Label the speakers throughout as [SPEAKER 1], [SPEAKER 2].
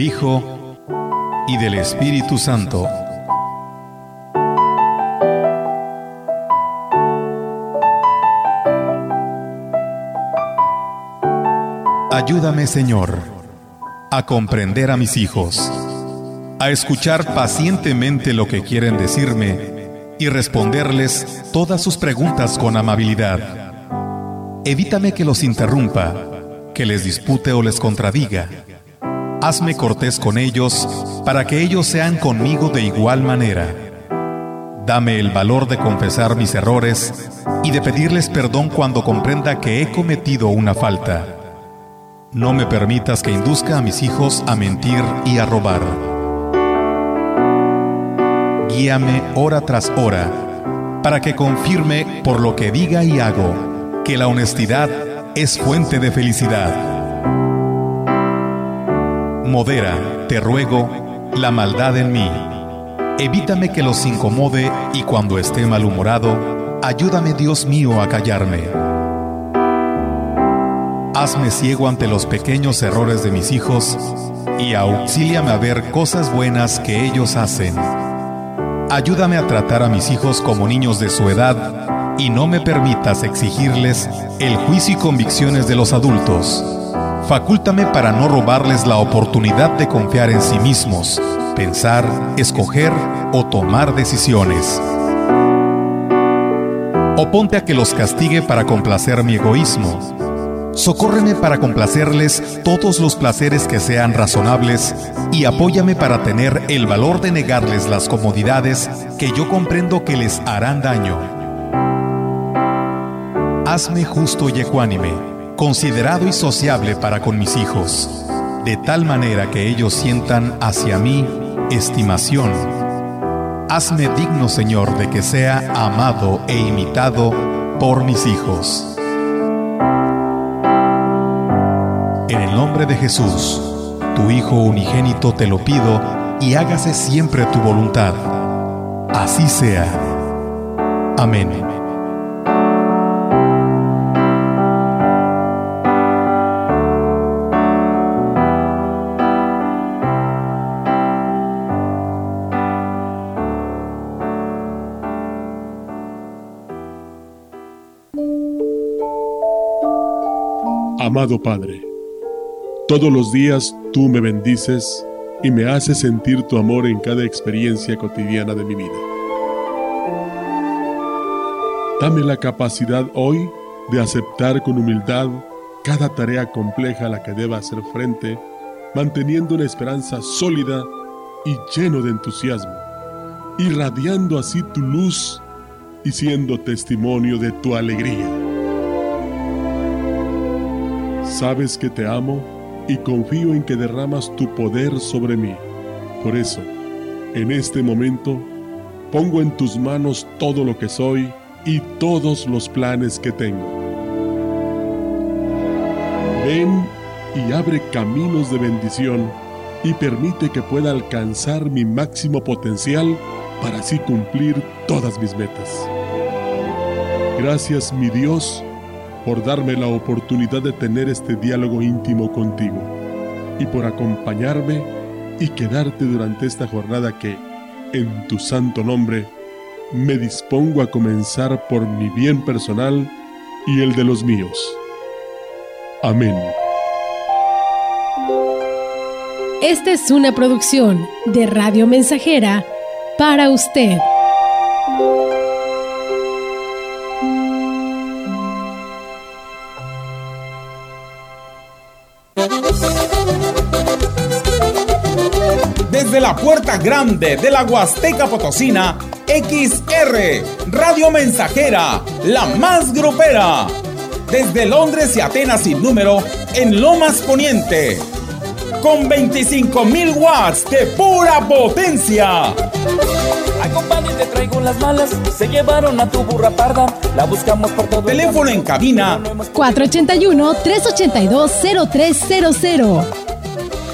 [SPEAKER 1] Hijo y del Espíritu Santo. Ayúdame, Señor, a comprender a mis hijos, a escuchar pacientemente lo que quieren decirme y responderles todas sus preguntas con amabilidad. Evítame que los interrumpa, que les dispute o les contradiga. Hazme cortés con ellos para que ellos sean conmigo de igual manera. Dame el valor de confesar mis errores y de pedirles perdón cuando comprenda que he cometido una falta. No me permitas que induzca a mis hijos a mentir y a robar. Guíame hora tras hora para que confirme por lo que diga y hago que la honestidad es fuente de felicidad. Modera, te ruego, la maldad en mí. Evítame que los incomode y cuando esté malhumorado, ayúdame Dios mío a callarme. Hazme ciego ante los pequeños errores de mis hijos y auxíliame a ver cosas buenas que ellos hacen. Ayúdame a tratar a mis hijos como niños de su edad y no me permitas exigirles el juicio y convicciones de los adultos. Facúltame para no robarles la oportunidad de confiar en sí mismos, pensar, escoger o tomar decisiones. O ponte a que los castigue para complacer mi egoísmo. Socórreme para complacerles todos los placeres que sean razonables y apóyame para tener el valor de negarles las comodidades que yo comprendo que les harán daño. Hazme justo y ecuánime, considerado y sociable para con mis hijos, de tal manera que ellos sientan hacia mí estimación. Hazme digno, Señor, de que sea amado e imitado por mis hijos. En el nombre de Jesús, tu Hijo unigénito, te lo pido y hágase siempre tu voluntad. Así sea. Amén.
[SPEAKER 2] Amado Padre, todos los días tú me bendices y me haces sentir tu amor en cada experiencia cotidiana de mi vida. Dame la capacidad hoy de aceptar con humildad cada tarea compleja a la que deba hacer frente, manteniendo una esperanza sólida y lleno de entusiasmo, irradiando así tu luz y siendo testimonio de tu alegría. Sabes que te amo y confío en que derramas tu poder sobre mí. Por eso, en este momento, pongo en tus manos todo lo que soy y todos los planes que tengo. Ven y abre caminos de bendición y permite que pueda alcanzar mi máximo potencial para así cumplir todas mis metas. Gracias mi Dios por darme la oportunidad de tener este diálogo íntimo contigo y por acompañarme y quedarte durante esta jornada que, en tu santo nombre, me dispongo a comenzar por mi bien personal y el de los míos. Amén.
[SPEAKER 3] Esta es una producción de Radio Mensajera para usted.
[SPEAKER 4] Grande de la Huasteca Potosina, XR, Radio Mensajera, la más grupera. Desde Londres y Atenas sin número, en Lomas Poniente. Con 25.000 watts de pura potencia.
[SPEAKER 5] Ay, compadre, te traigo las malas. Se llevaron a tu burra parda. La buscamos por todo
[SPEAKER 4] Teléfono en cabina
[SPEAKER 3] 481-382-0300.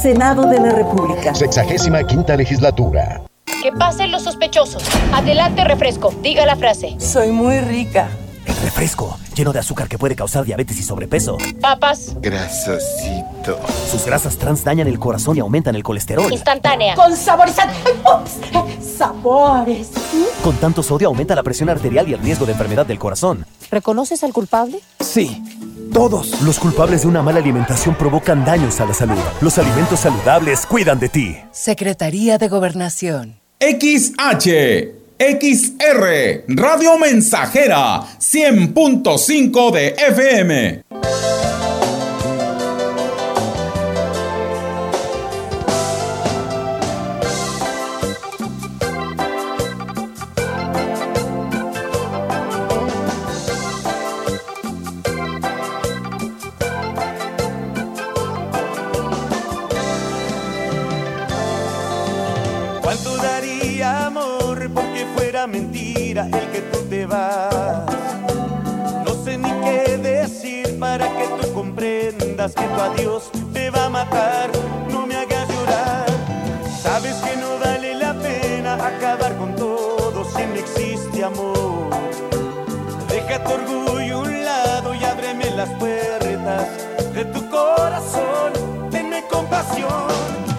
[SPEAKER 6] Senado de la República.
[SPEAKER 7] Sexagésima quinta legislatura.
[SPEAKER 8] Que pasen los sospechosos. Adelante, refresco. Diga la frase.
[SPEAKER 9] Soy muy rica.
[SPEAKER 10] El refresco, lleno de azúcar que puede causar diabetes y sobrepeso.
[SPEAKER 8] Papas.
[SPEAKER 11] Grasosito.
[SPEAKER 10] Sus grasas trans dañan el corazón y aumentan el colesterol.
[SPEAKER 8] Instantánea.
[SPEAKER 9] Con saborizante. ¡Ups! Sabores.
[SPEAKER 10] Con tanto sodio aumenta la presión arterial y el riesgo de enfermedad del corazón.
[SPEAKER 8] ¿Reconoces al culpable?
[SPEAKER 10] Sí, todos. Los culpables de una mala alimentación provocan daños a la salud. Los alimentos saludables cuidan de ti.
[SPEAKER 9] Secretaría de Gobernación.
[SPEAKER 4] XH, XR, Radio Mensajera, 100.5 de FM.
[SPEAKER 12] Comprendas que tu adiós te va a matar. No me hagas llorar. Sabes que no vale la pena acabar con todo si no existe amor. Deja tu orgullo a un lado y ábreme las puertas de tu corazón. Tenme compasión.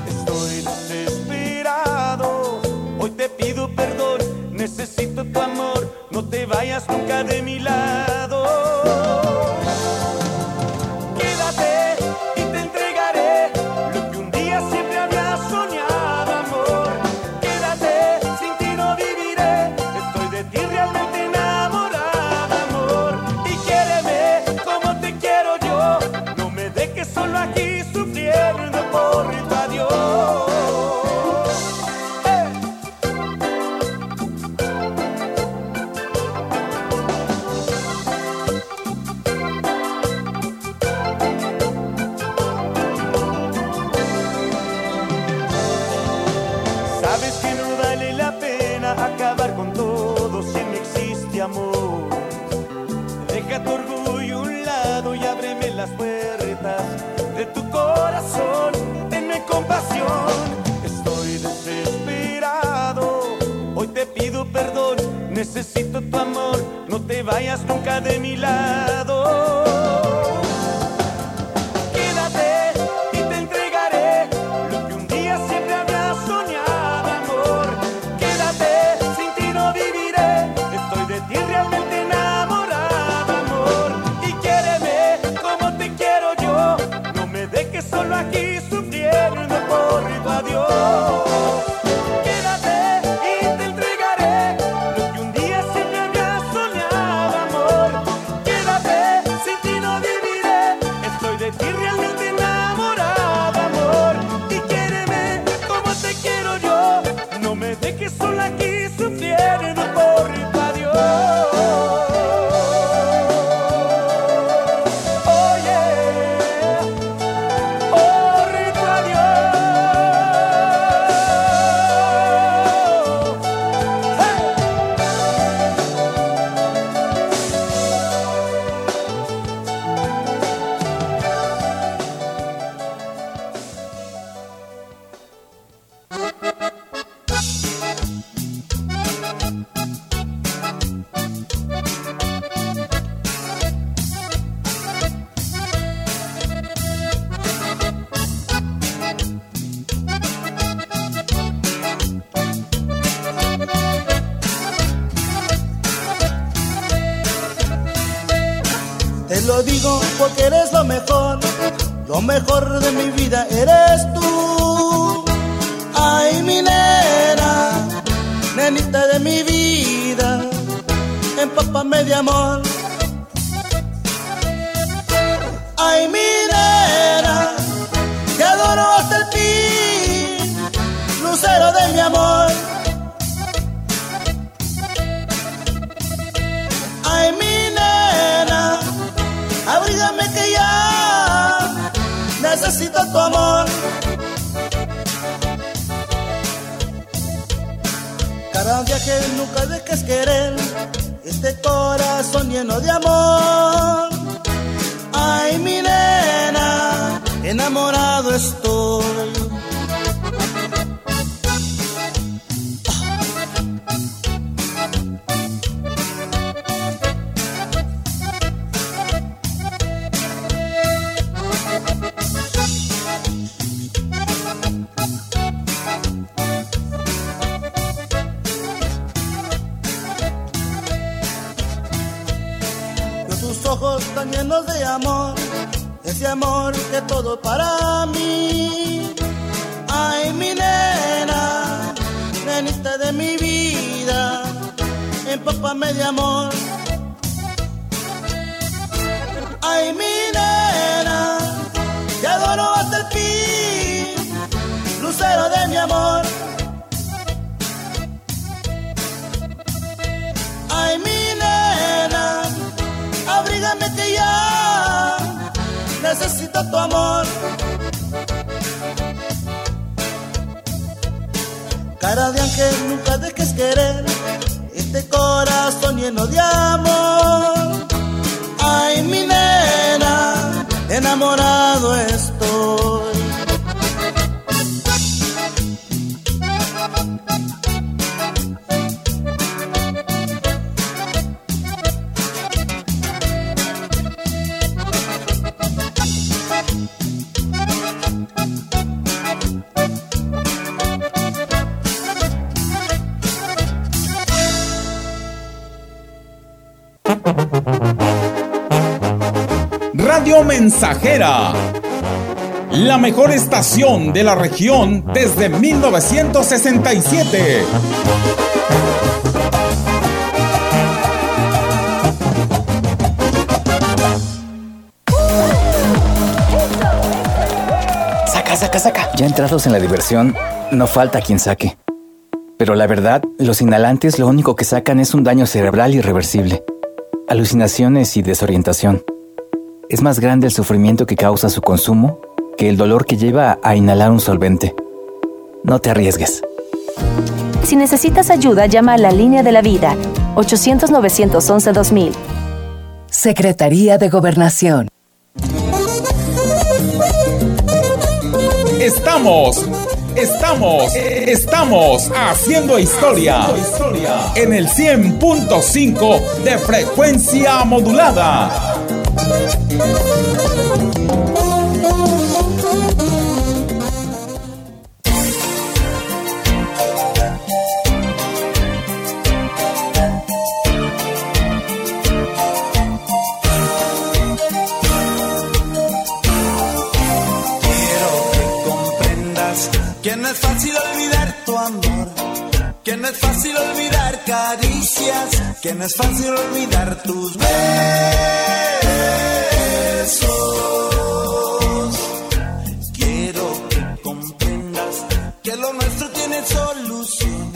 [SPEAKER 12] Estoy desesperado. Hoy te pido perdón. Necesito tu amor. No te vayas nunca de mi lado. Nunca de mi lado.
[SPEAKER 13] Empápame de amor. Ay, mi nena, te adoro hasta el fin, lucero de mi amor. Ay, mi nena, abrígame que ya necesito tu amor. Cara de ángel, nunca dejes querer este corazón lleno de amor. Ay, mi nena, enamorado estoy.
[SPEAKER 4] Mensajera. La mejor estación de la región desde 1967.
[SPEAKER 14] Saca, saca, saca. Ya entrados en la diversión, no falta quien saque. Pero la verdad, los inhalantes lo único que sacan es un daño cerebral irreversible, alucinaciones y desorientación es más grande el sufrimiento que causa su consumo que el dolor que lleva a inhalar un solvente. No te arriesgues.
[SPEAKER 15] Si necesitas ayuda, llama a la línea de la vida 800-911-2000.
[SPEAKER 9] Secretaría de Gobernación.
[SPEAKER 4] Estamos, estamos, estamos haciendo historia en el 100.5 de frecuencia modulada
[SPEAKER 16] Quiero que comprendas que no es fácil olvidar tu amor, que no es fácil olvidar caricias, que no es fácil olvidar tus veces. Quiero que comprendas que lo nuestro tiene solución: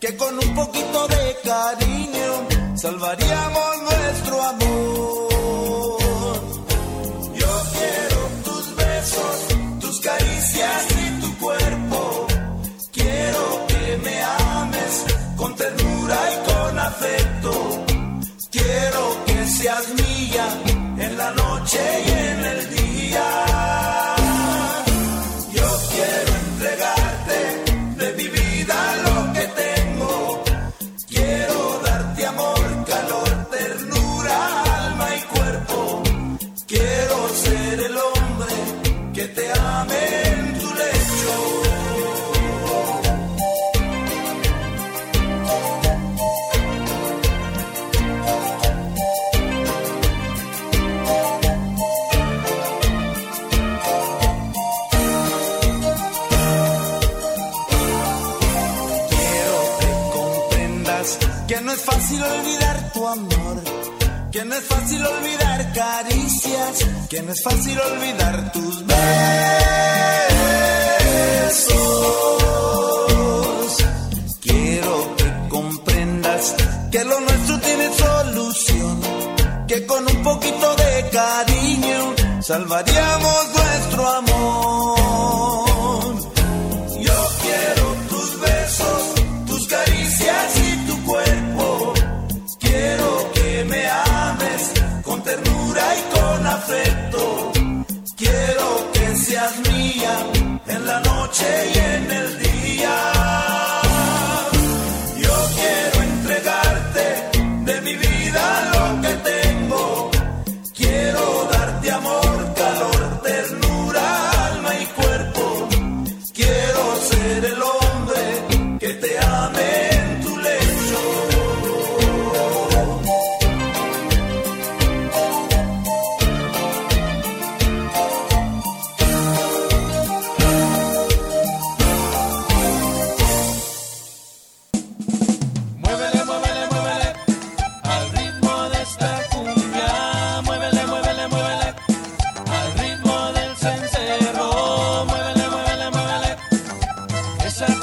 [SPEAKER 16] que con un poquito de cariño salvaríamos. Yeah. es fácil olvidar caricias, que no es fácil olvidar tus besos. Quiero que comprendas que lo nuestro tiene solución, que con un poquito de cariño salvaríamos nuestro amor.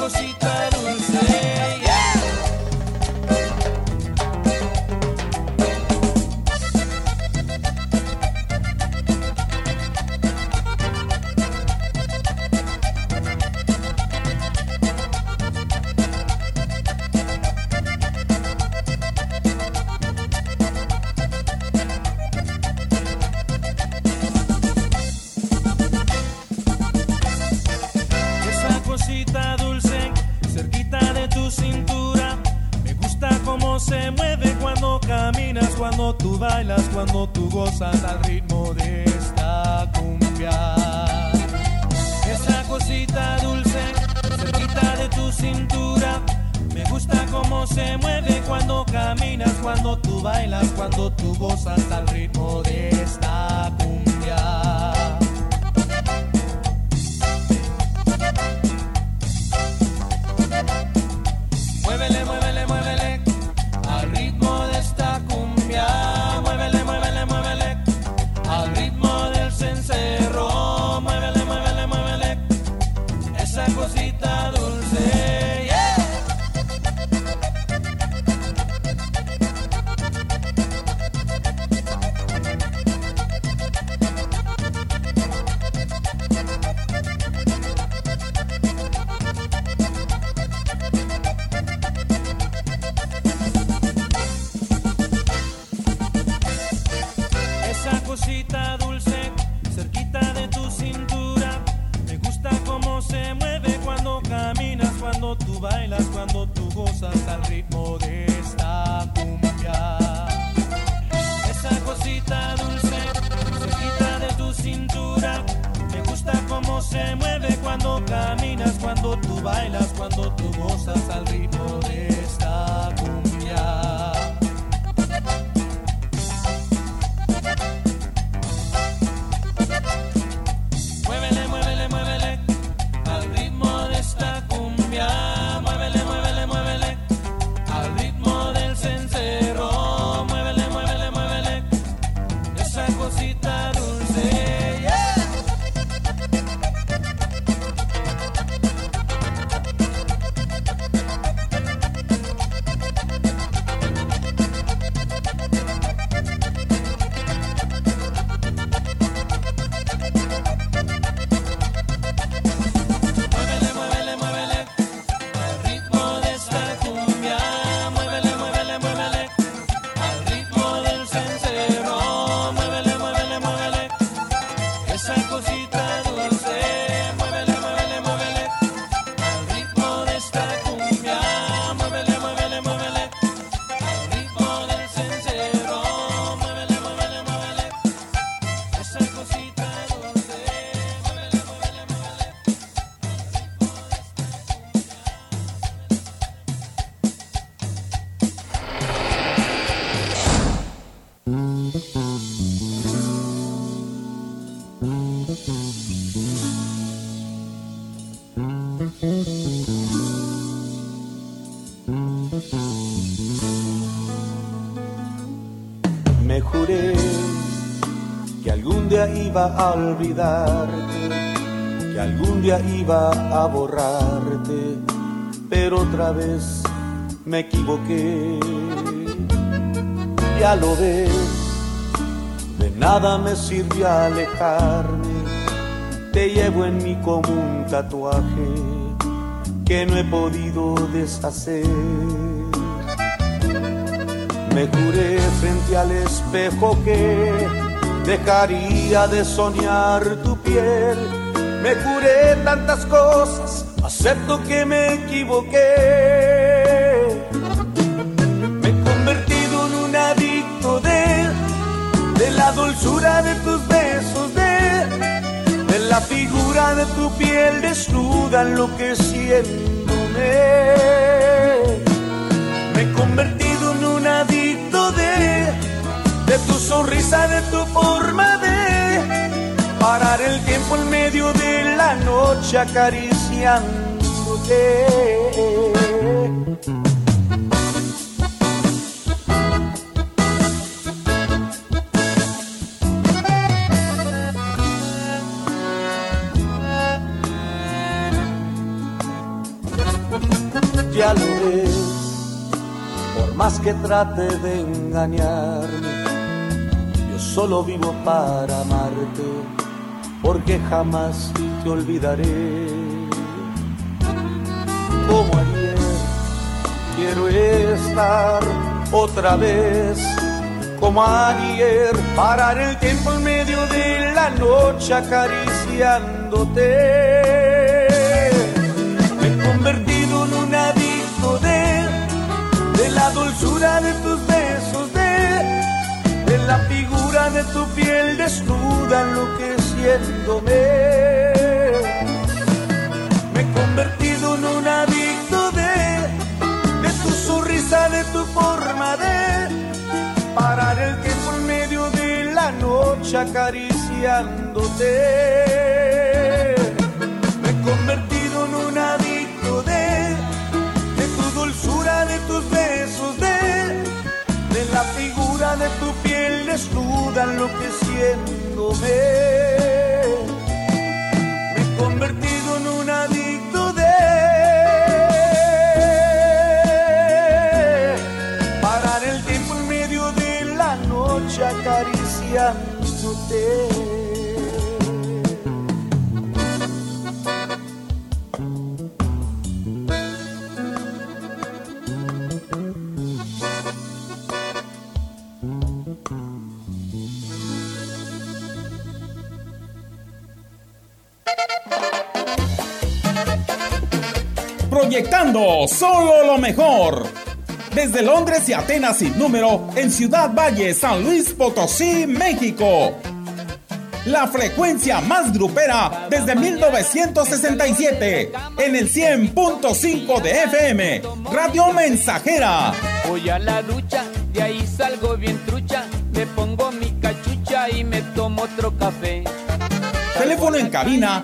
[SPEAKER 17] cosita.
[SPEAKER 16] Olvidarte, que algún día iba a borrarte, pero otra vez me equivoqué. Ya lo ves, de nada me sirvió alejarme, te llevo en mí como un tatuaje que no he podido deshacer. Me juré frente al espejo que dejaría de soñar tu piel. Me juré tantas cosas, acepto que me equivoqué. Me he convertido en un adicto de, de la dulzura de tus besos, de, de la figura de tu piel desnuda enloqueciéndome. Me he convertido en un adicto de, de tu sonrisa, de forma de parar el tiempo en medio de la noche acariciándote. Ya lo ves, por más que trate de engañarme, yo solo vivo para amarte, porque jamás te olvidaré. Como ayer, quiero estar otra vez. Como ayer, parar el tiempo en medio de la noche acariciándote. Me he convertido en un adicto de, de la dulzura de tus besos, la figura de tu piel desnuda enloqueciéndome. Me he convertido en un adicto de, de tu sonrisa, de tu forma de parar el tiempo en medio de la noche acariciándote. Me he convertido en un adicto de, de tu dulzura, de tus besos, de, de la figura de tu piel desnuda enloqueciéndome. Me he convertido en un adicto de parar el tiempo en medio de la noche acariciándote.
[SPEAKER 4] Proyectando solo lo mejor. Desde Londres y Atenas sin número, en Ciudad Valle, San Luis Potosí, México. La frecuencia más grupera desde 1967 en el 100.5 de FM, Radio Mensajera.
[SPEAKER 18] Voy a la ducha, de ahí salgo bien trucha, me pongo mi cachucha y me tomo otro café.
[SPEAKER 4] Teléfono en cabina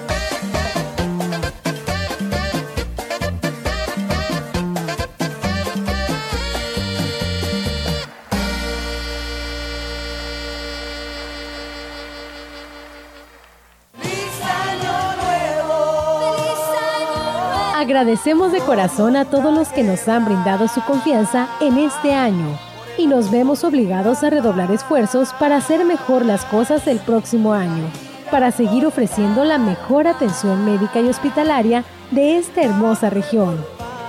[SPEAKER 3] Agradecemos de corazón a todos los que nos han brindado su confianza en este año y nos vemos obligados a redoblar esfuerzos para hacer mejor las cosas el próximo año, para seguir ofreciendo la mejor atención médica y hospitalaria de esta hermosa región.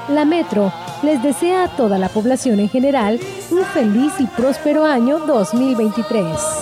[SPEAKER 3] La Metro les desea a toda la población en general un feliz y próspero año 2023.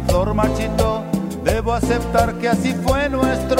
[SPEAKER 16] Flor marchitó. Debo aceptar que así fue nuestro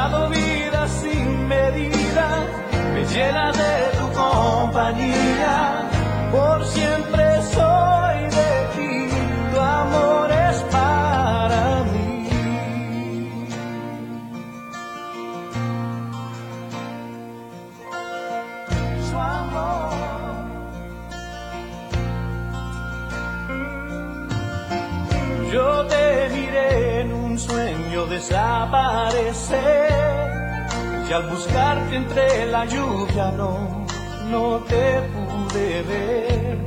[SPEAKER 16] Me y al buscarte entre la lluvia no, no te pude ver.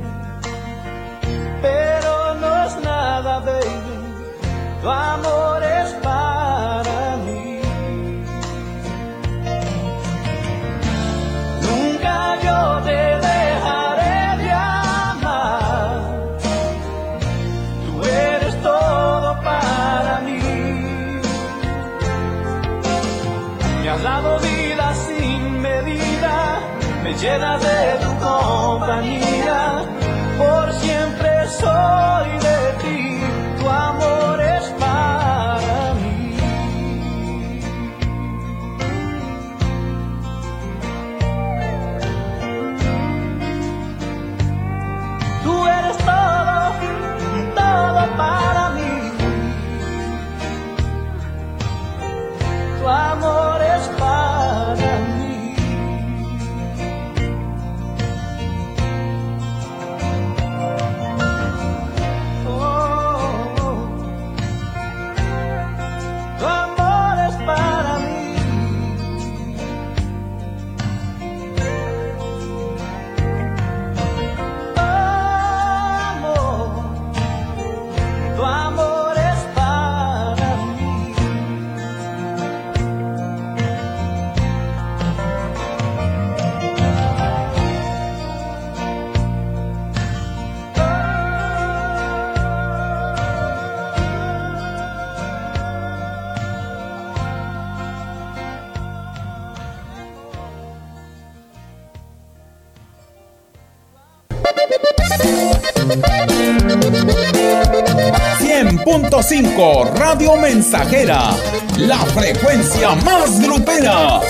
[SPEAKER 16] Pero no es nada, baby, tu amor es para me llenas de tu compañía. Por siempre soy
[SPEAKER 4] .5 Radio Mensajera, la frecuencia más grupera.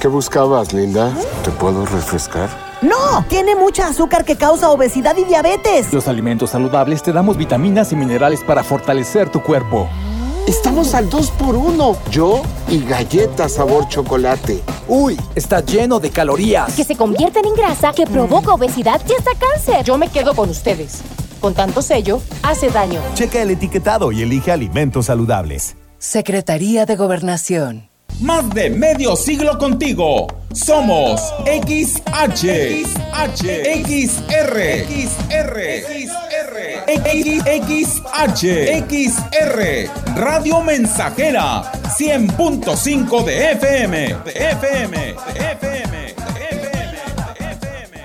[SPEAKER 11] ¿Qué buscabas, Linda? ¿Te puedo refrescar?
[SPEAKER 19] No, tiene mucha azúcar que causa obesidad y diabetes.
[SPEAKER 9] Los alimentos saludables te damos vitaminas y minerales para fortalecer tu cuerpo.
[SPEAKER 11] Estamos al 2 por 1 Yo y galletas sabor chocolate.
[SPEAKER 9] Uy, está lleno de calorías.
[SPEAKER 20] Que se convierten en grasa, que provoca obesidad y hasta cáncer. Yo me quedo con ustedes. Con tanto sello, hace daño.
[SPEAKER 10] Checa el etiquetado y elige alimentos saludables.
[SPEAKER 21] Secretaría de Gobernación.
[SPEAKER 4] Más de medio siglo contigo. Somos XH, XH, XR, XR, XR, XR, Radio Mensajera, 100.5 de FM, de FM, de FM, de FM, de FM.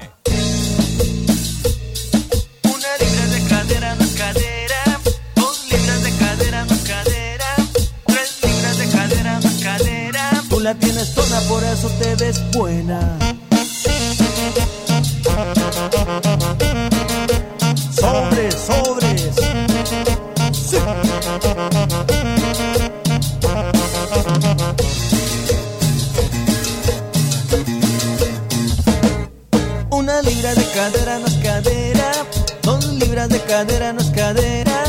[SPEAKER 22] Una libra de cadera no sobres. Una libra de cadera no es cadera, dos libras de cadera no es cadera,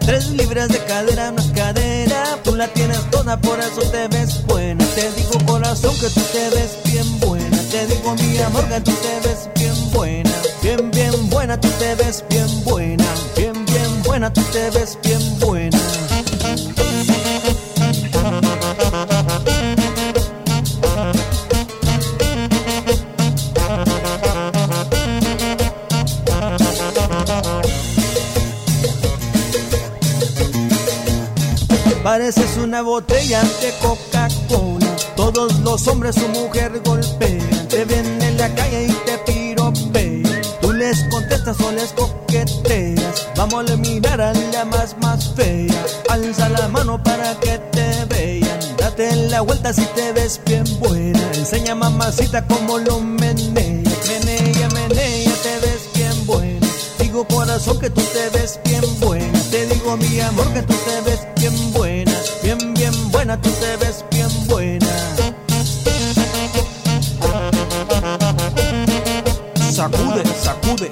[SPEAKER 16] tres libras de cadera no es cadera. Tú la tienes toda, por eso te ves buena. Te digo corazón que tú te ves bien buena. Te digo mi amor que tú te ves te ves bien buena. Pareces una botella de Coca-Cola. Todos los hombres su mujer golpean. Te ven en la calle y te piropean. Tú les contestas o les vuelta si te ves bien buena. Enseña mamacita cómo lo menea. Menea, menea, te ves bien buena. Digo corazón que tú te ves bien buena. Te digo mi amor que tú te ves bien buena. Bien, bien buena, tú te ves bien buena. Sacude, sacude.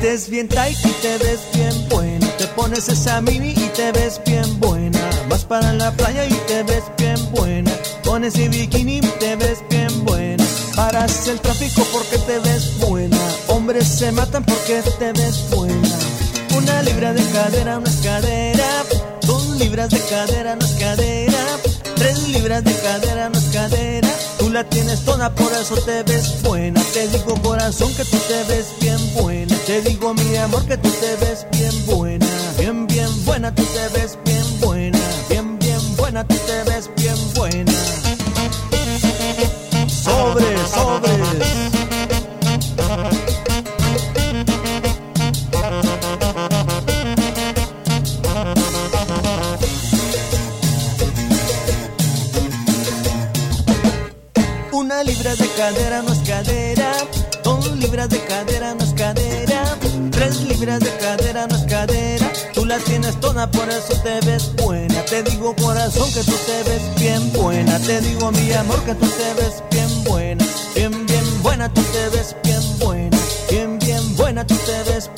[SPEAKER 16] Vistes bien tight y te ves bien buena. Te pones esa mini y te ves bien buena. Vas para la playa y te ves bien buena. Pones ese bikini y te ves bien buena. Paras el tráfico porque te ves buena. Hombres se matan porque te ves buena. Una libra de cadera es cadera. Dos libras de cadera no es cadera. Tres libras de cadera no es cadera. Tú la tienes toda, por eso te ves buena. Te digo corazón que tú te ves bien buena. Te digo mi amor que tú te ves bien buena. Bien, bien buena, tú te ves bien buena. Bien, bien buena, tú te ves bien buena. Sobres, sobres. Una libra de cadera no es cadera. Dos libras de cadera no es cadera. Libras de cadera no es cadera. Tú la tienes toda, por eso te ves buena. Te digo corazón que tú te ves bien buena. Te digo mi amor que tú te ves bien buena. Bien, bien buena, tú te ves bien buena. Bien, bien buena, tú te ves bien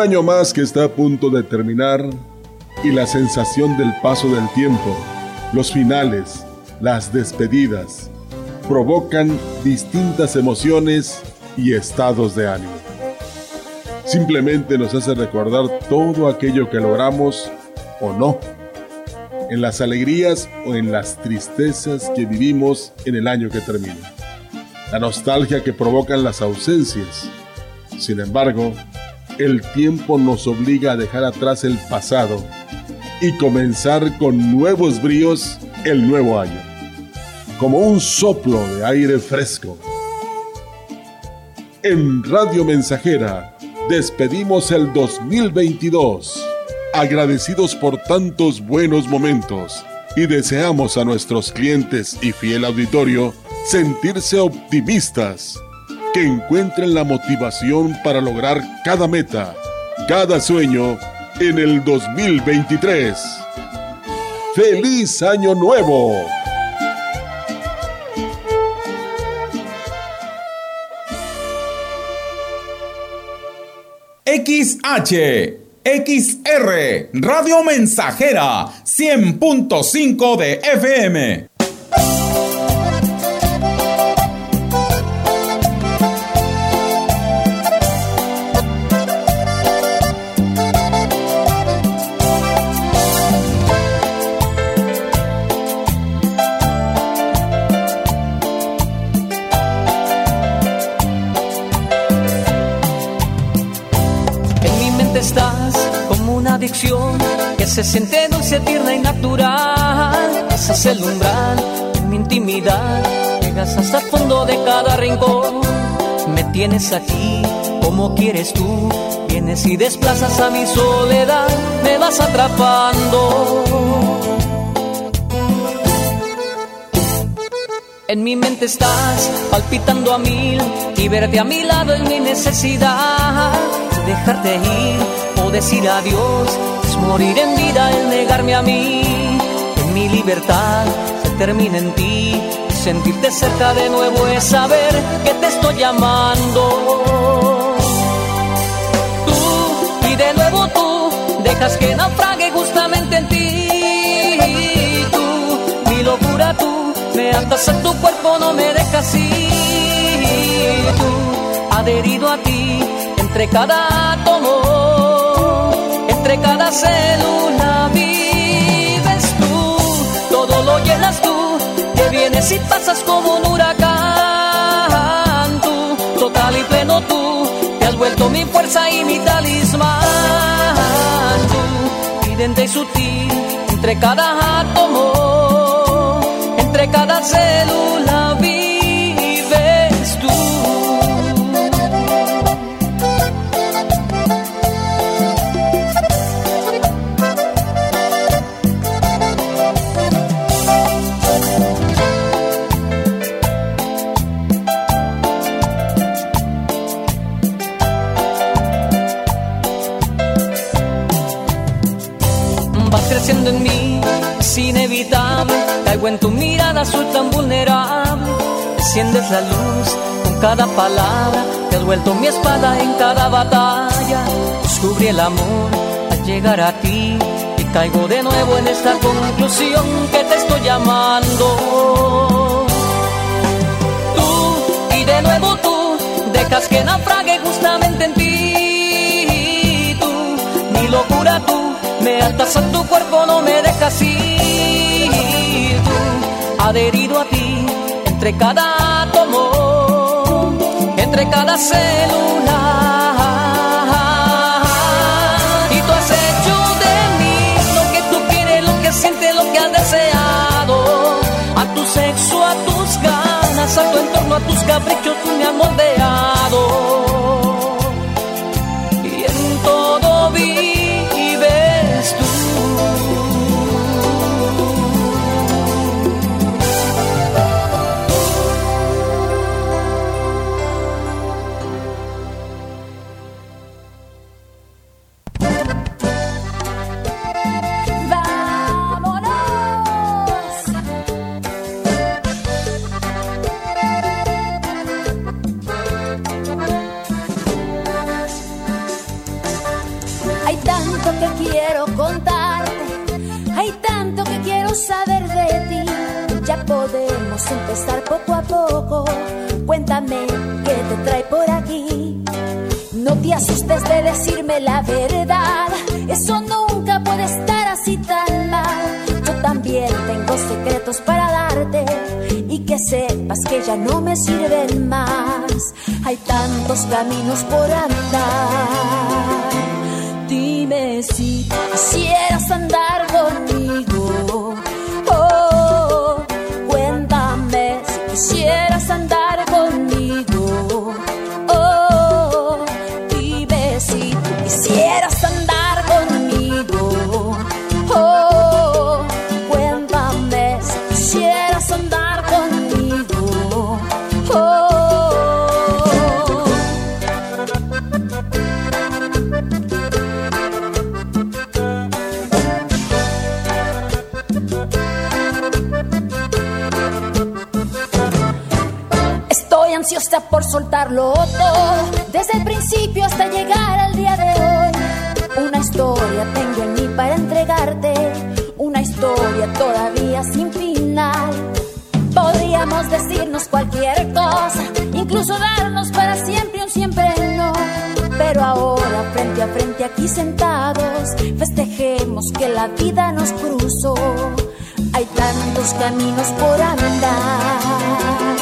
[SPEAKER 2] Año más que está a punto de terminar y la sensación del paso del tiempo, los finales, las despedidas, provocan distintas emociones y estados de ánimo. Simplemente nos hace recordar todo aquello que logramos o no, en las alegrías o en las tristezas que vivimos en el año que termina, la nostalgia que provocan las ausencias. Sin embargo, el tiempo nos obliga a dejar atrás el pasado y comenzar con nuevos bríos el nuevo año, como un soplo de aire fresco. En Radio Mensajera despedimos el 2022, agradecidos por tantos buenos momentos y deseamos a nuestros clientes y fiel auditorio sentirse optimistas que encuentren la motivación para lograr cada meta, cada sueño en el 2023. ¡Feliz Año Nuevo!
[SPEAKER 4] XH, XR, Radio Mensajera, 100.5 de FM.
[SPEAKER 23] Se siente dulce, tierna y natural. es el umbral en mi intimidad, llegas hasta el fondo de cada rincón. Me tienes aquí como quieres tú, vienes y desplazas a mi soledad, me vas atrapando. En mi mente estás palpitando a mil y verte a mi lado es mi necesidad. Dejarte ir decir adiós es morir en vida el negarme a mí. En mi libertad se termina en ti. Sentirte cerca de nuevo es saber que te estoy llamando. Tú y de nuevo tú dejas que naufrague justamente en ti. Tú, mi locura tú, me atas a tu cuerpo, no me dejas ir. Tú, adherido a ti, entre cada átomo entre cada célula vives tú, todo lo llenas tú, que vienes y pasas como un huracán, tú, total y pleno tú, te has vuelto mi fuerza y mi talismán, tú, vidente y sutil, entre cada átomo, entre cada célula Caigo en tu mirada, soy tan vulnerable. Enciendes la luz con cada palabra. Te has vuelto mi espada en cada batalla. Descubrí el amor al llegar a ti. Y caigo de nuevo en esta conclusión que te estoy llamando. Tú y de nuevo tú dejas que naufrague justamente en ti. Tú, mi locura tú me atas a tu cuerpo, no me dejas ir. Adherido a ti, entre cada átomo, entre cada célula. Y tú has hecho de mí lo que tú quieres, lo que sientes, lo que has deseado. A tu sexo, a tus ganas, a tu entorno, a tus caprichos, tú me has moldeado.
[SPEAKER 24] De decirme la verdad, eso nunca puede estar así tan mal. Yo también tengo secretos para darte y que sepas que ya no me sirven más. Hay tantos caminos por andar. Dime si quisieras andar conmigo. Soltarlo todo, desde el principio hasta llegar al día de hoy. Una historia tengo en mí para entregarte, una historia todavía sin final. Podríamos decirnos cualquier cosa, incluso darnos para siempre un siempre no. Pero ahora, frente a frente aquí sentados, festejemos que la vida nos cruzó. Hay tantos caminos por andar.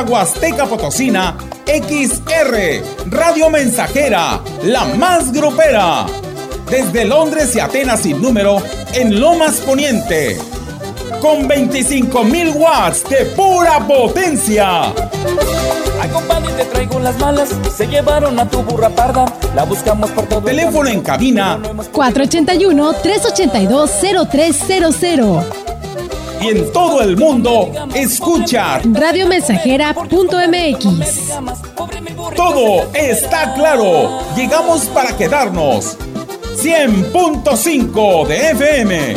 [SPEAKER 4] La Huasteca Potosina, XR, Radio Mensajera, la más grupera. Desde Londres y Atenas sin número, en Lomas Poniente. Con 25.000 watts de pura potencia.
[SPEAKER 18] Ay, compadre, te traigo las malas. Se llevaron a tu burra parda. La buscamos por todo
[SPEAKER 4] Teléfono en cabina
[SPEAKER 3] 481-382-0300.
[SPEAKER 4] y en todo el mundo, escucha.
[SPEAKER 3] Radiomensajera.mx.
[SPEAKER 4] Todo está claro. Llegamos para quedarnos. 100.5 de FM.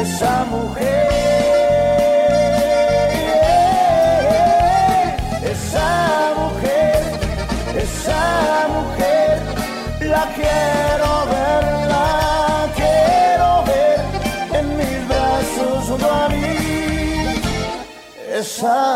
[SPEAKER 25] esa mujer, esa mujer, esa mujer, la quiero ver, la quiero ver en mis brazos junto a mí. Esa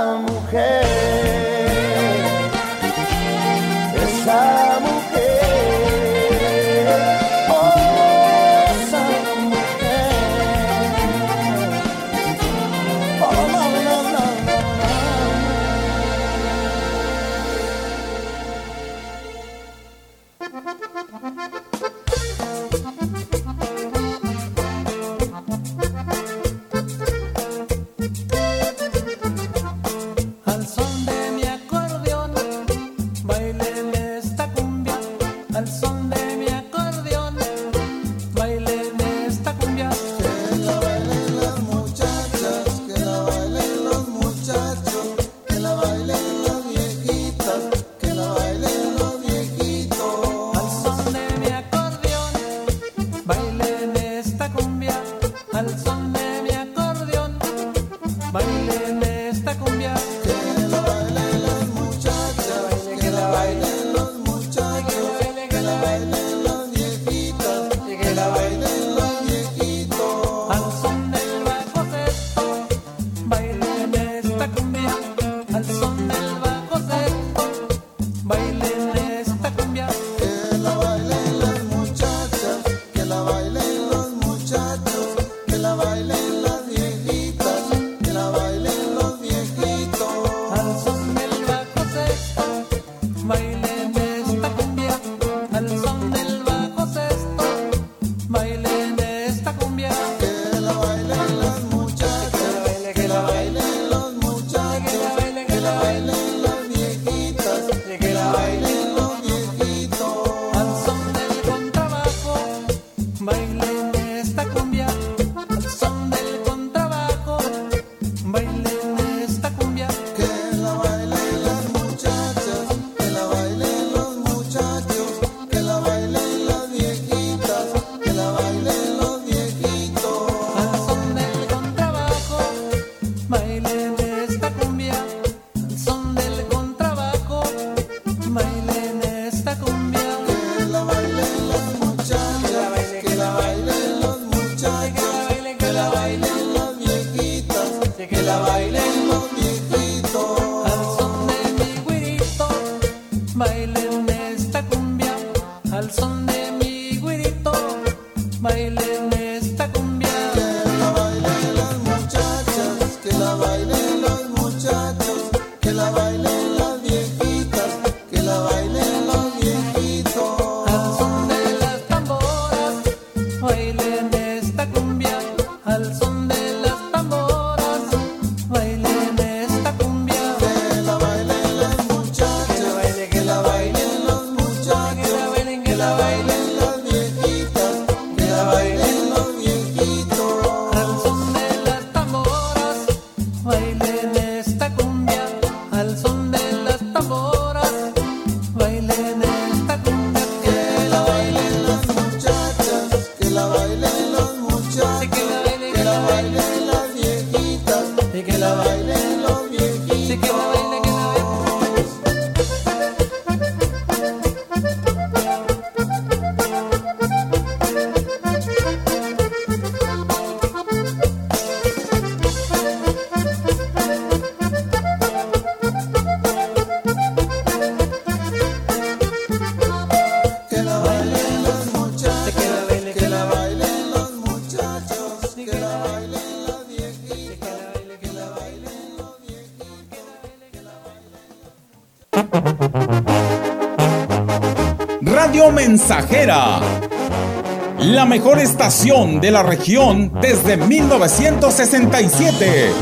[SPEAKER 25] La
[SPEAKER 4] mejor estación de la región desde 1967.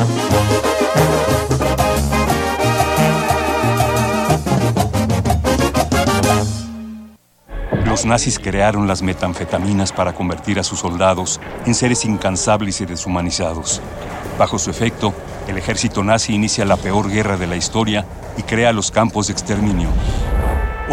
[SPEAKER 26] Los nazis crearon las metanfetaminas para convertir a sus soldados en seres incansables y deshumanizados. Bajo su efecto, el ejército nazi inicia la peor guerra de la historia y crea los campos de exterminio.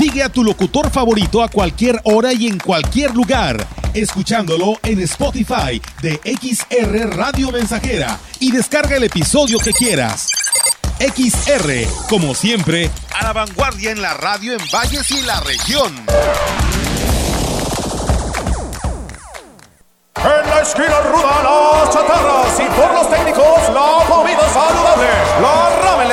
[SPEAKER 27] Sigue a tu locutor favorito a cualquier hora y en cualquier lugar, escuchándolo en Spotify de XR Radio Mensajera y descarga el episodio que quieras. XR, como siempre,
[SPEAKER 28] A la vanguardia en la radio en Valles y la región.
[SPEAKER 29] En la esquina ruda, las chatarras y por los técnicos, la comida saludable. La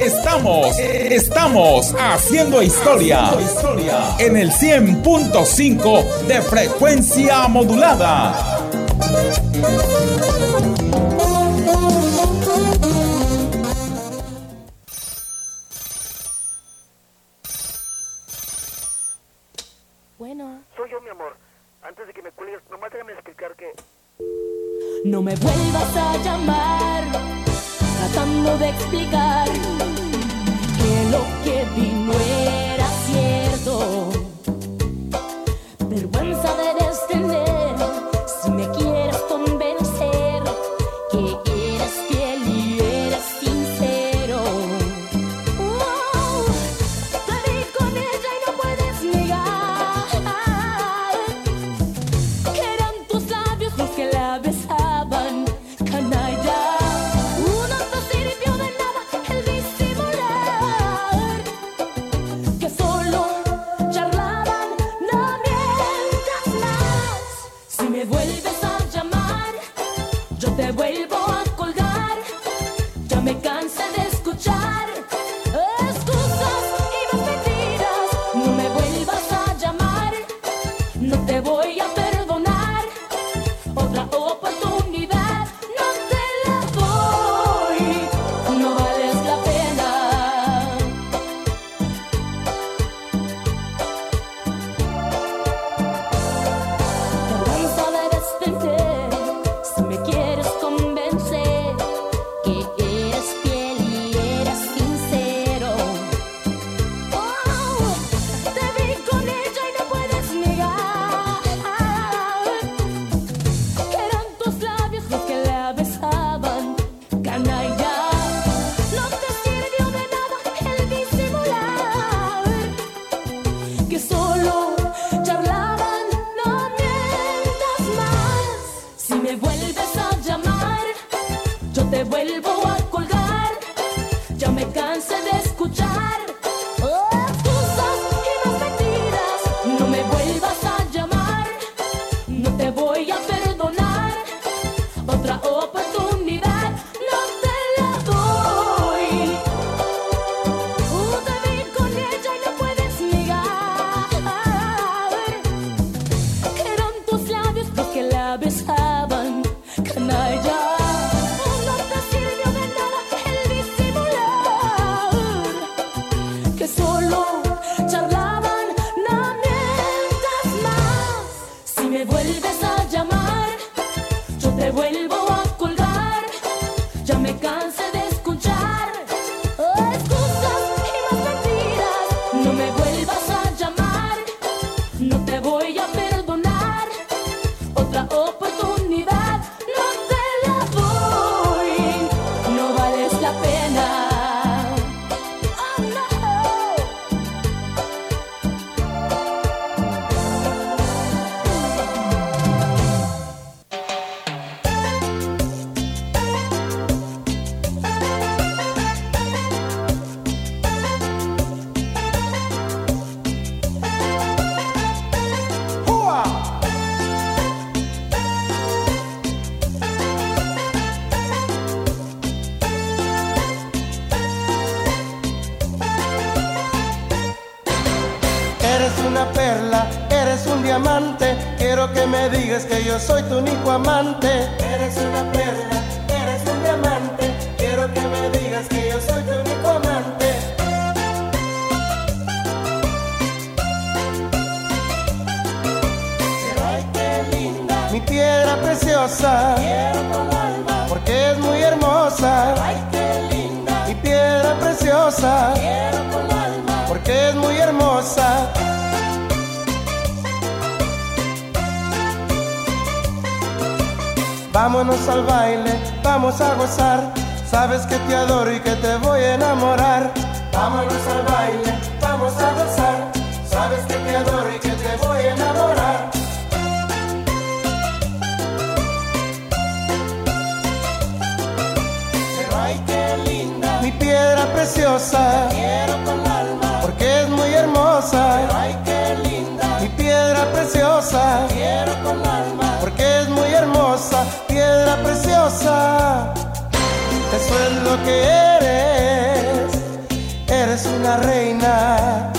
[SPEAKER 4] estamos, estamos haciendo historia en el 100.5 de frecuencia modulada.
[SPEAKER 30] Bueno.
[SPEAKER 31] Soy yo, mi amor. Antes de que me cuelgues, nomás déjame explicar que...
[SPEAKER 30] No me vuelvas a llamar tratando de explicar que lo que vi no era cierto. Vergüenza debes que
[SPEAKER 32] me digas que yo soy tu único amante. Eres una perla, eres un diamante. Quiero que me digas que yo soy tu único amante. Ay, qué linda. Mi piedra preciosa. Quiero con alma. Porque es muy hermosa. Ay, qué linda. Mi piedra preciosa. Quiero con alma. Vámonos al baile, vamos a gozar. Sabes que te adoro y que te voy a enamorar. Vámonos al baile, vamos a gozar. Sabes que te adoro y que te voy a enamorar. Ay, qué linda. Mi piedra preciosa. Quiero con alma. Porque es muy hermosa. Ay, qué linda. Mi piedra preciosa. Quiero con alma. Porque es muy hermosa. Preciosa. Eso es lo que eres. Eres una reina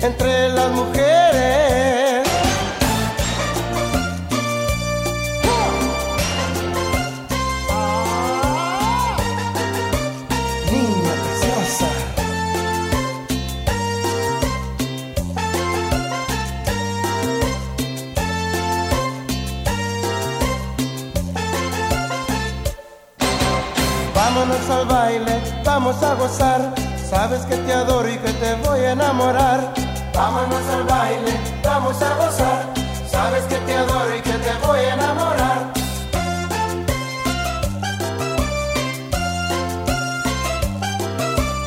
[SPEAKER 32] entre las mujeres. Al baile, vamos a gozar. Sabes que te adoro y que te voy a enamorar. Vámonos al baile, vamos a gozar. Sabes que te adoro y que te voy a enamorar.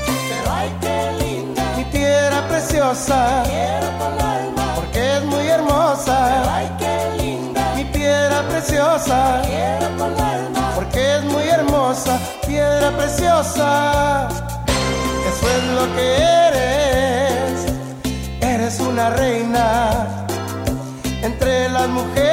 [SPEAKER 32] Pero ay, qué linda. Mi piedra preciosa. Quiero con alma. Porque es muy hermosa. Pero ay, qué linda. Mi piedra preciosa. Quiero con alma. Porque es muy hermosa. Piedra preciosa. Eso es lo que eres. Eres una reina entre las mujeres.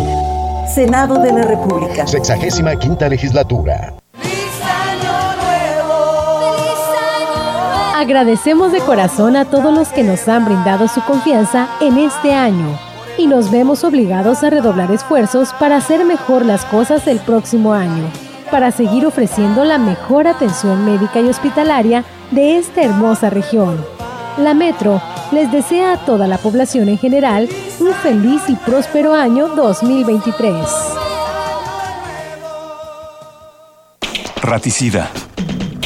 [SPEAKER 6] Senado de la República.
[SPEAKER 7] Sexagésima quinta legislatura.
[SPEAKER 3] Agradecemos de corazón a todos los que nos han brindado su confianza en este año y nos vemos obligados a redoblar esfuerzos para hacer mejor las cosas el próximo año, para seguir ofreciendo la mejor atención médica y hospitalaria de esta hermosa región. La Metro les desea a toda la población en general un feliz y próspero año 2023.
[SPEAKER 25] Raticida,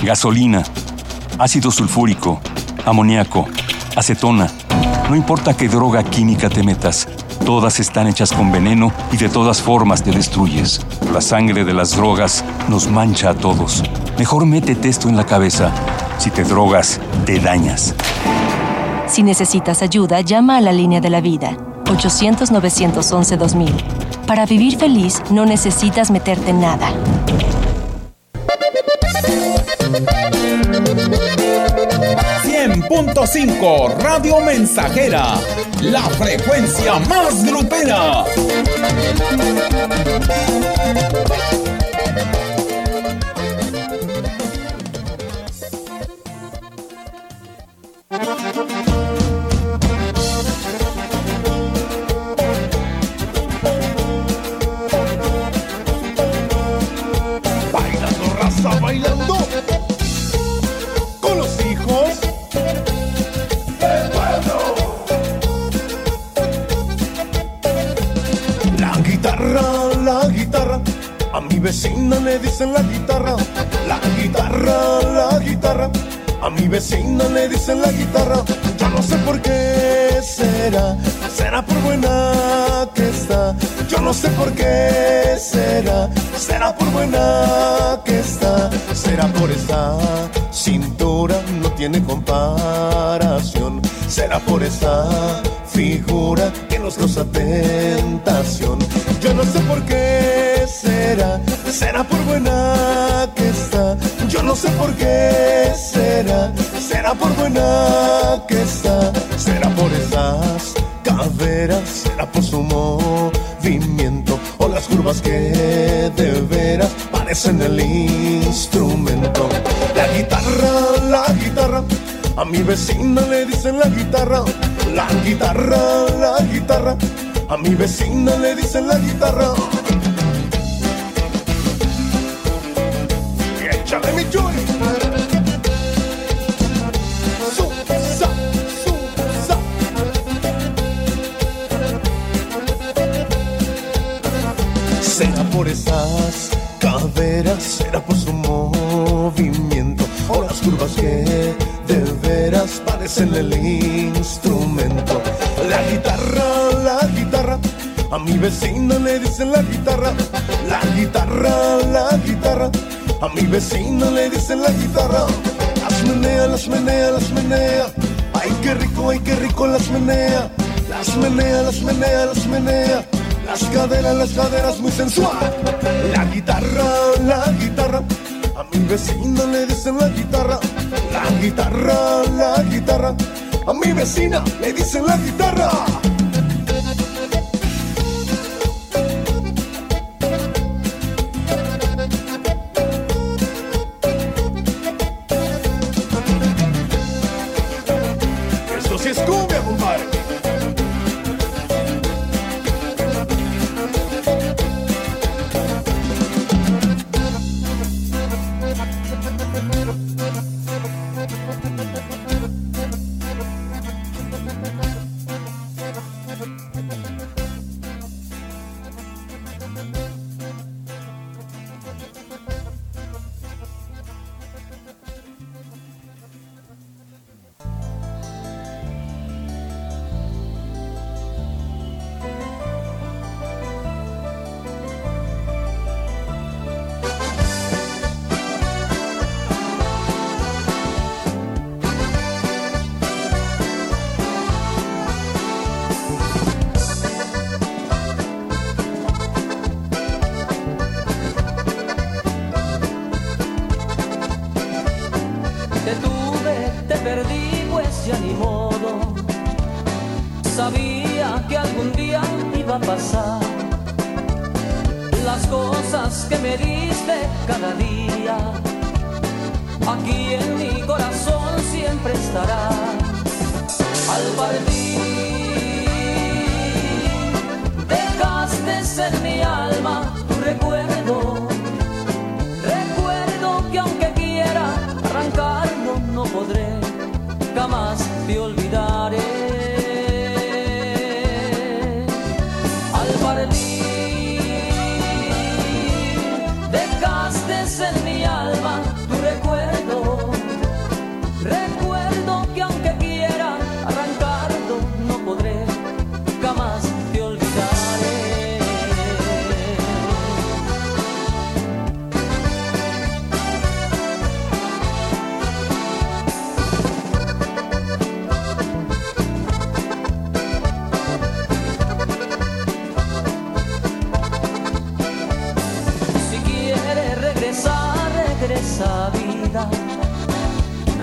[SPEAKER 25] gasolina, ácido sulfúrico, amoníaco, acetona. No importa qué droga química te metas, todas están hechas con veneno y de todas formas te destruyes. La sangre de las drogas nos mancha a todos. Mejor métete esto en la cabeza. Si te drogas, te dañas.
[SPEAKER 15] Si necesitas ayuda, llama a la línea de la vida, 800-911-2000. Para vivir feliz no necesitas meterte en nada.
[SPEAKER 4] .5 Radio Mensajera, la frecuencia más grupera.
[SPEAKER 33] Vecina le dicen la guitarra, la guitarra, la guitarra. A mi vecina le dicen la guitarra, yo no sé por qué será, será por buena que está. Yo no sé por qué será, será por buena que está. Será por esa cintura, no tiene comparación. Será por esa figura nos causa tentación. Yo no sé por qué será, será por buena que está. Yo no sé por qué será, será por buena que está. Será por esas caderas, será por su movimiento o las curvas que de veras parecen el instrumento. La guitarra, la guitarra. A mi vecina le dicen la guitarra, la guitarra, la guitarra. A mi vecina le dicen la guitarra. Y échale mi sa. Será por esas caderas, será por su movimiento o las curvas que de veras parecen el instrumento. A mi vecina le dicen la guitarra, la guitarra, la guitarra, a mi vecina le dicen la guitarra. Las menea, las menea, las menea, ay qué rico, ay qué rico las menea, las menea, las menea, las menea. Las caderas, las caderas muy sensual. La guitarra, la guitarra. A mi vecina le dicen la guitarra. La guitarra, la guitarra. A mi vecina le dicen la guitarra.
[SPEAKER 23] Sabía que algún día iba a pasar. Las cosas que me diste cada día, aquí en mi corazón siempre estará. Al partir, dejaste en mi alma tu recuerdo. Recuerdo que aunque quiera arrancarlo no podré, jamás te olvidaré.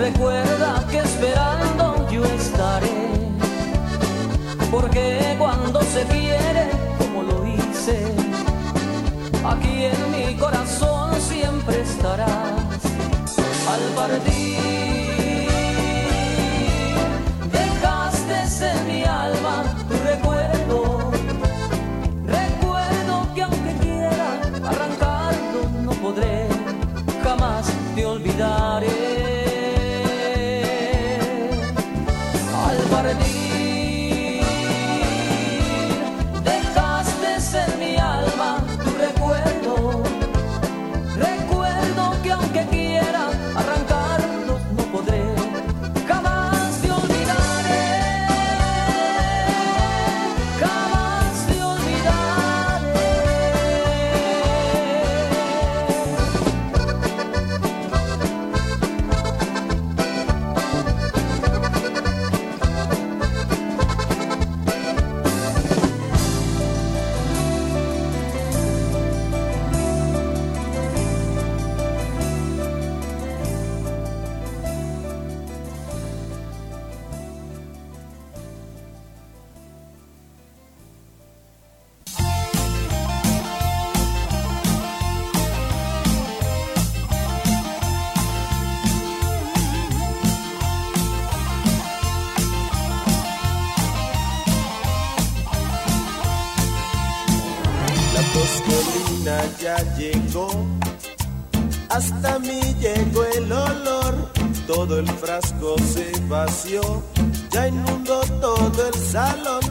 [SPEAKER 23] Recuerda que esperando yo estaré. Porque cuando se quiere, como lo hice, aquí en mi corazón siempre estarás. Al partir,
[SPEAKER 22] ya llegó. Hasta mí llegó el olor, todo el frasco se vació, ya inundó todo el salón,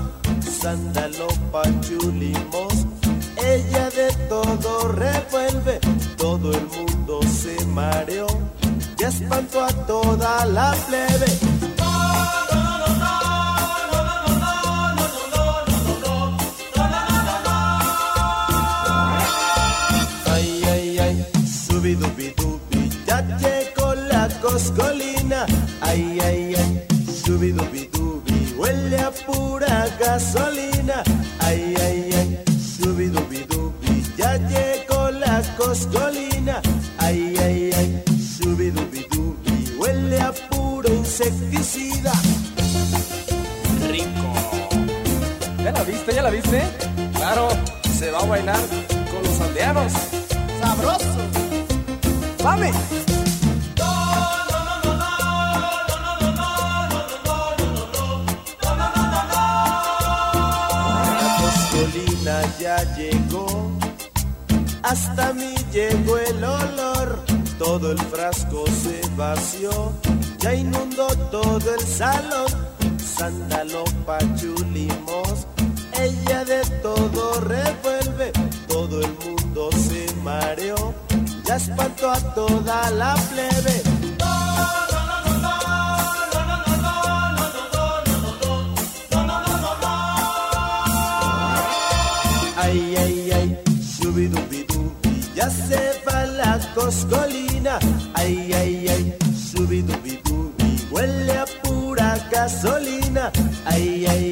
[SPEAKER 22] sándalo, pachulimos, ella de todo revuelve, todo el mundo se mareó, ya espantó a toda la plebe. La coscolina. Ay, ay, ay, subidubidubi, huele a pura gasolina. Ay, ay, ay, subidubidubi, ya llegó la coscolina. Ay, ay, ay, subidubidubi, huele a puro insecticida.
[SPEAKER 34] Rico. ¿Ya la viste? ¿Ya la viste? Claro, se va a bailar con los aldeanos. ¡Sabroso! ¡Vame!
[SPEAKER 22] Hasta mí llegó el olor, todo el frasco se vació, ya inundó todo el salón, sándalo, pachulimos, ella de todo revuelve, todo el mundo se mareó, ya espantó a toda la plebe. Coscolina. Ay, ay, ay, subidubidubi, huele a pura gasolina. Ay, ay,